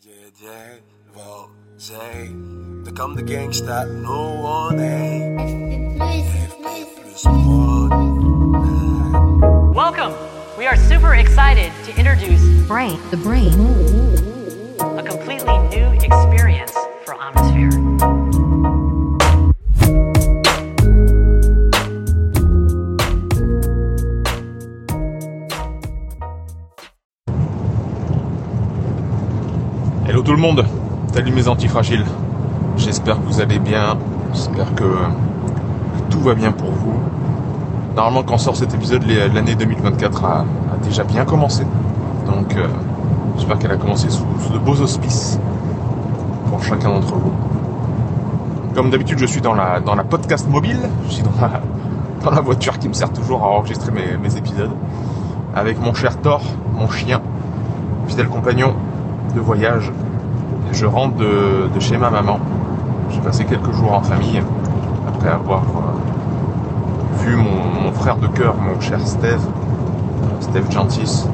J.J. Volzee, de comme de gangsta, no one ain't. Welcome! We are super excited to introduce Brain, the brain, antifragiles. J'espère que vous allez bien, j'espère que, que tout va bien pour vous. Normalement quand sort cet épisode, les- l'année 2024 a, déjà bien commencé. Donc euh, j'espère qu'elle a commencé sous, de beaux auspices pour chacun d'entre vous. Comme d'habitude je suis dans la, dans la podcast mobile, je suis dans la, voiture qui me sert toujours à enregistrer mes épisodes. Avec mon cher Thor, mon chien, fidèle compagnon de voyage. Je rentre de, chez ma maman. J'ai passé quelques jours en famille après avoir euh, vu mon, frère de cœur, mon cher Steve, euh, Steve Gentis,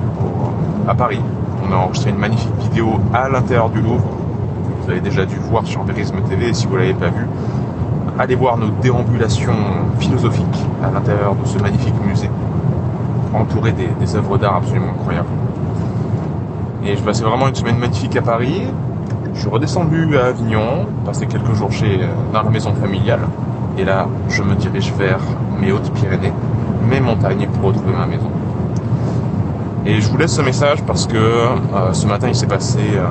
à Paris. On a enregistré une magnifique vidéo à l'intérieur du Louvre. Vous avez déjà dû voir sur Verisme TV si vous l'avez pas vu, allez voir nos déambulations philosophiques à l'intérieur de ce magnifique musée, entouré des, des œuvres d'art absolument incroyables. Et je passais vraiment une semaine magnifique à Paris. Je suis redescendu à Avignon, passé quelques jours chez, euh, dans la maison familiale. Et là, je me dirige vers mes Hautes-Pyrénées, mes montagnes pour retrouver ma maison. Et je vous laisse ce message parce que euh, ce matin, il s'est passé euh,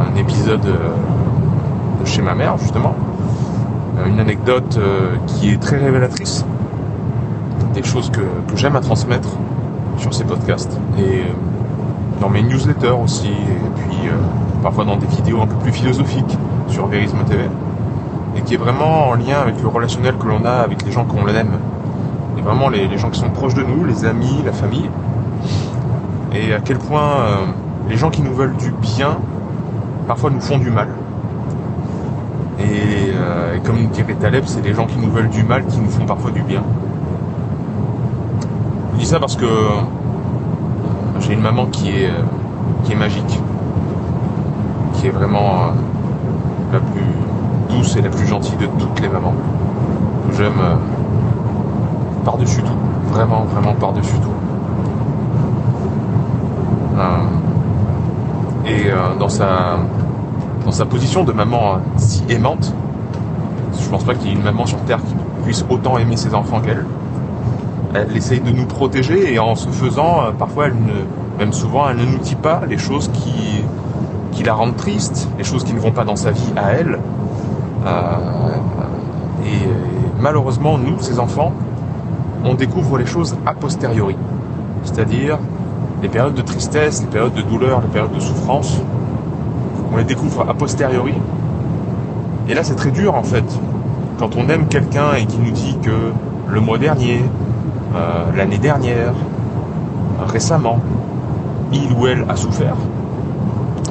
un épisode de chez ma mère, justement. Une anecdote qui est très révélatrice. Des choses que, que j'aime à transmettre sur ces podcasts. Et dans mes newsletters aussi, et puis euh, parfois dans des vidéos un peu plus philosophiques sur Verisme TV, et qui est vraiment en lien avec le relationnel que l'on a avec les gens qu'on aime, et vraiment les, gens qui sont proches de nous, les amis, la famille, et à quel point euh, les gens qui nous veulent du bien, parfois nous font du mal. Et, euh, comme dirait Taleb, c'est les gens qui nous veulent du mal qui nous font parfois du bien. Je dis ça parce que j'ai une maman qui est, euh, qui est magique, qui est vraiment euh, la plus douce et la plus gentille de toutes les mamans. J'aime euh, par-dessus tout, vraiment, vraiment par-dessus tout. Et dans sa dans sa position de maman si aimante, je pense pas qu'il y ait une maman sur terre qui puisse autant aimer ses enfants qu'elle. Elle essaye de nous protéger et en ce faisant, euh, parfois, même souvent, elle ne nous dit pas les choses qui, la rendent triste, les choses qui ne vont pas dans sa vie à elle. Euh, et malheureusement, nous, ces enfants, on découvre les choses a posteriori. C'est-à-dire les périodes de tristesse, les périodes de douleur, les périodes de souffrance. On les découvre a posteriori. Et là, c'est très dur en fait. Quand on aime quelqu'un et qui nous dit que le mois dernier, euh, l'année dernière, récemment, il ou elle a souffert.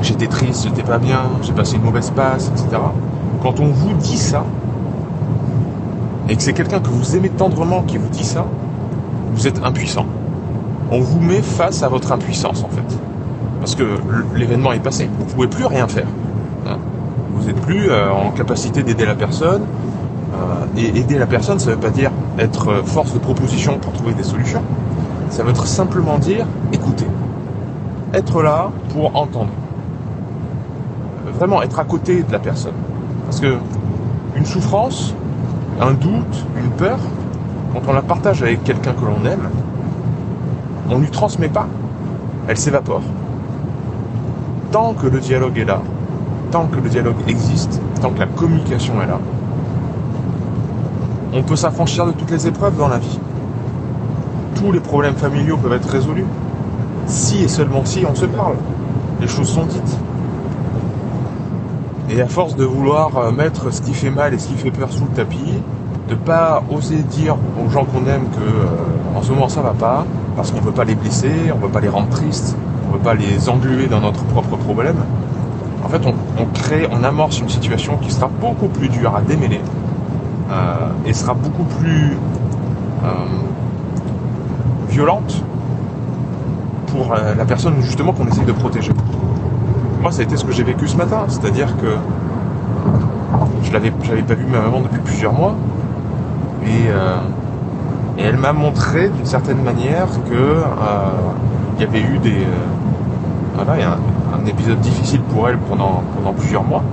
J'étais triste, j'étais pas bien, j'ai passé une mauvaise passe, etc. Quand on vous dit ça, et que c'est quelqu'un que vous aimez tendrement qui vous dit ça, vous êtes impuissant. On vous met face à votre impuissance en fait. Parce que l'événement est passé, vous pouvez plus rien faire. hein. Vous n'êtes plus euh, en capacité d'aider la personne, et aider la personne, ça ne veut pas dire être euh, force de proposition pour trouver des solutions. Ça veut être simplement dire écouter. Être là pour entendre. Euh, Vraiment être à côté de la personne. Parce que une souffrance, un doute, une peur, quand on la partage avec quelqu'un que l'on aime, on ne lui transmet pas. Elle s'évapore. Tant que le dialogue est là, tant que le dialogue existe, tant que la communication est là, on peut s'affranchir de toutes les épreuves dans la vie. Tous les problèmes familiaux peuvent être résolus. Si et seulement si on se parle. Les choses sont dites. Et à force de vouloir euh, mettre ce qui fait mal et ce qui fait peur sous le tapis, de pas oser dire aux gens qu'on aime que euh, en ce moment ça va pas, parce qu'on peut pas les blesser, on peut pas les rendre tristes, on peut pas les engluer dans notre propre problème. En fait, on, crée, on amorce une situation qui sera beaucoup plus dure à démêler et sera beaucoup plus euh, violente pour euh, la personne justement qu'on essaye de protéger. moi, ça a été ce que j'ai vécu ce matin. C'est-à-dire que je l'avais, pas vu ma maman depuis plusieurs mois. Et, euh, elle m'a montré d'une certaine manière que euh, il y avait eu des euh, voilà, un, un épisode difficile pour elle pendant, pendant plusieurs mois.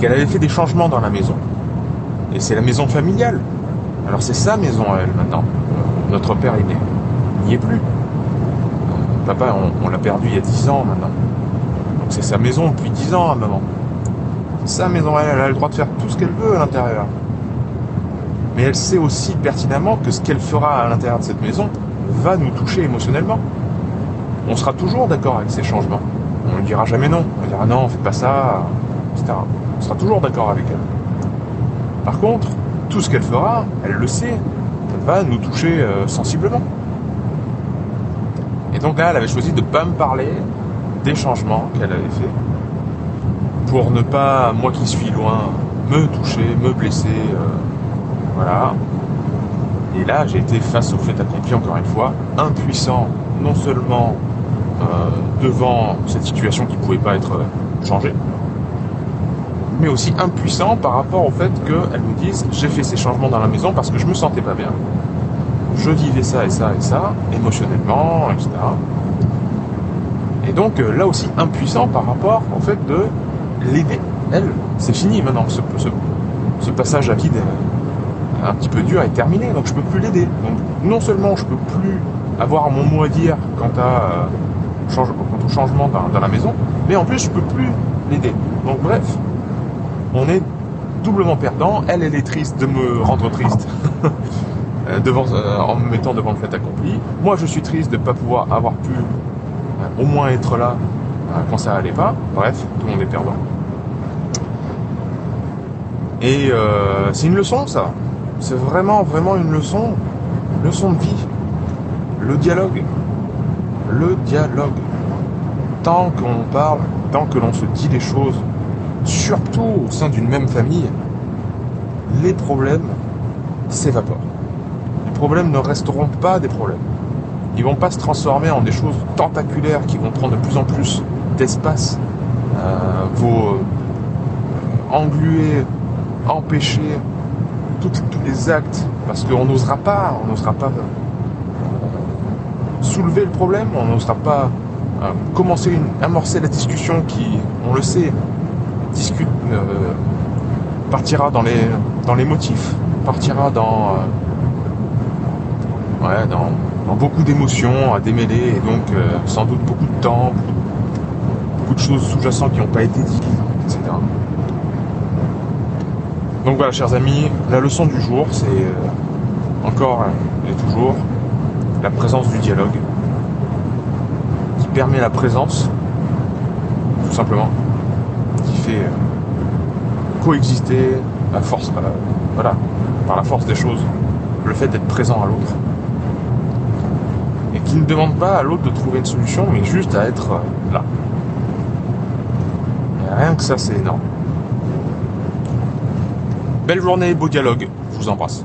Qu'elle avait fait des changements dans la maison. Et c'est la maison familiale. Alors c'est sa maison à elle maintenant. Notre père il n'y est plus. Papa on, l'a perdu il y a 10 ans maintenant. Donc c'est sa maison depuis 10 ans à maman. Sa maison à elle, elle a le droit de faire tout ce qu'elle veut à l'intérieur. Mais elle sait aussi pertinemment que ce qu'elle fera à l'intérieur de cette maison va nous toucher émotionnellement. On sera toujours d'accord avec ces changements. On ne dira jamais non. On dira non, fais pas ça, etc. On sera toujours d'accord avec elle. Par contre, tout ce qu'elle fera, elle le sait, va nous toucher euh, sensiblement. Et donc là, elle avait choisi de ne pas me parler des changements qu'elle avait fait pour ne pas, moi qui suis loin, me toucher, me blesser. euh, voilà. Et là, j'ai été face au fait accompli, encore une fois, impuissant, non seulement euh, devant cette situation qui ne pouvait pas être changée, mais aussi impuissant par rapport au fait qu'elle me dise j'ai fait ces changements dans la maison parce que je me sentais pas bien. Je vivais ça et ça et ça, émotionnellement, etc. Et donc euh, là aussi impuissant par rapport au fait de l'aider. Elle, c'est fini maintenant, ce, ce, passage à vide un petit peu dur est terminé, donc je peux plus l'aider. Donc non seulement je peux plus avoir mon mot à dire quant, à, euh, change- quant au changement dans, dans la maison, mais en plus je peux plus l'aider. Donc bref, on est doublement perdant. Elle, elle est triste de me rendre triste euh, euh, en me mettant devant le fait accompli. Moi, je suis triste de ne pas pouvoir avoir pu euh, au moins être là quand ça allait pas. Bref, tout le monde est perdant. Et c'est une leçon, ça. C'est vraiment, vraiment une leçon. Leçon de vie. Le dialogue. Le dialogue. Tant qu'on parle, tant que l'on se dit des choses, surtout au sein d'une même famille, les problèmes s'évaporent. Les problèmes ne resteront pas des problèmes. Ils vont pas se transformer en des choses tentaculaires qui vont prendre de plus en plus d'espace, euh, vont euh, engluer, empêcher tous les actes, parce qu'on n'osera pas, on n'osera pas euh, soulever le problème, on n'osera pas euh, commencer amorcer la discussion qui, on le sait, discute, euh, partira dans les, dans les motifs, partira dans, euh, ouais, dans, dans beaucoup d'émotions à démêler et donc euh, sans doute beaucoup de temps, beaucoup, de choses sous-jacentes qui n'ont pas été dites, etc. Donc voilà, chers amis, la leçon du jour, c'est encore et toujours la présence du dialogue qui permet la présence, tout simplement, euh, coexister à force, euh, voilà, par la force des choses, le fait d'être présent à l'autre. Et qui ne demande pas à l'autre de trouver une solution, mais juste à être euh, là. Rien que ça, c'est énorme. Belle journée, beau dialogue. Je vous embrasse.